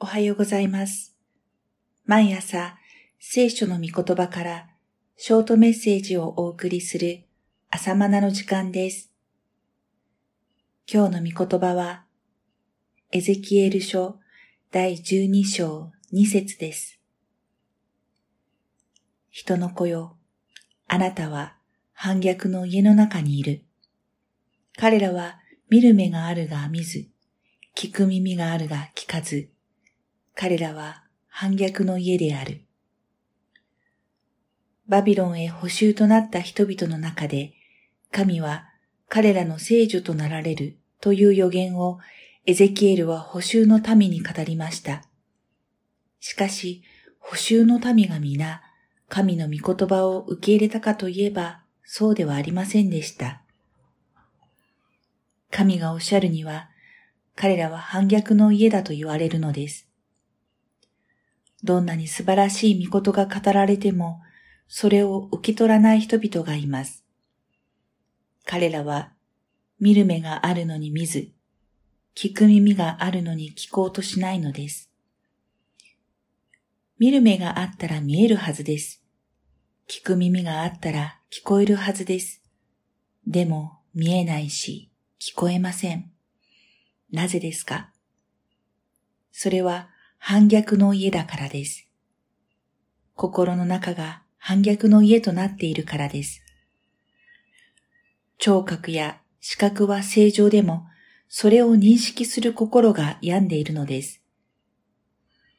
おはようございます。毎朝、聖書の御言葉からショートメッセージをお送りする朝マナの時間です。今日の御言葉は、エゼキエル書第12章2節です。人の子よ、あなたは反逆の家の中にいる。彼らは見る目があるが見ず、聞く耳があるが聞かず、彼らは反逆の家である。バビロンへ補修となった人々の中で、神は彼らの聖女となられるという予言をエゼキエルは補修の民に語りました。しかし、補修の民が皆、神の御言葉を受け入れたかといえば、そうではありませんでした。神がおっしゃるには、彼らは反逆の家だと言われるのです。どんなに素晴らしい御事が語られても、それを受け取らない人々がいます。彼らは、見る目があるのに見ず、聞く耳があるのに聞こうとしないのです。見る目があったら見えるはずです。聞く耳があったら聞こえるはずです。でも見えないし聞こえません。なぜですか？それは反逆の家だからです。心の中が反逆の家となっているからです。聴覚や視覚は正常でも、それを認識する心が病んでいるのです。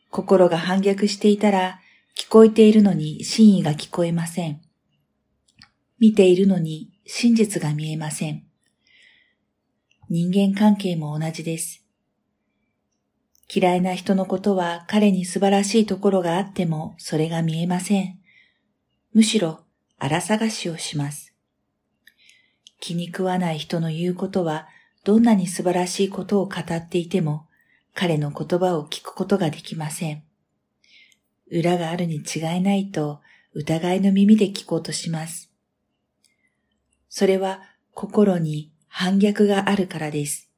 心が反逆していたら、聞こえているのに真意が聞こえません。見ているのに真実が見えません。人間関係も同じです。嫌いな人のことは彼に素晴らしいところがあってもそれが見えません。むしろ荒探しをします。気に食わない人の言うことはどんなに素晴らしいことを語っていても彼の言葉を聞くことができません。裏があるに違いないと疑いの耳で聞こうとします。それは心に反逆があるからです。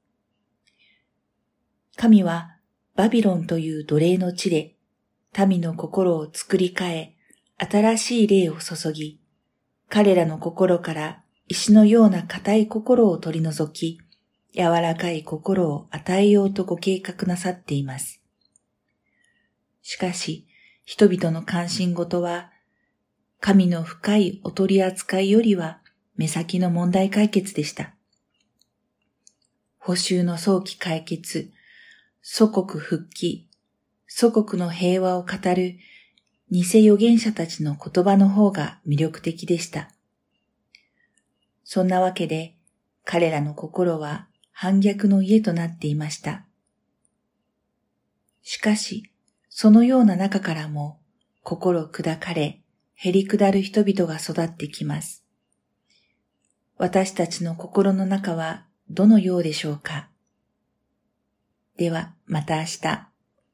神はバビロンという奴隷の地で、民の心を作り変え、新しい霊を注ぎ、彼らの心から石のような硬い心を取り除き、柔らかい心を与えようとご計画なさっています。しかし、人々の関心事は、神の深いお取り扱いよりは目先の問題解決でした。補修の早期解決、祖国復帰、祖国の平和を語る偽預言者たちの言葉の方が魅力的でした。そんなわけで彼らの心は反逆の家となっていました。しかし、そのような中からも心砕かれ、減り下る人々が育ってきます。私たちの心の中はどのようでしょうか？では、また明日。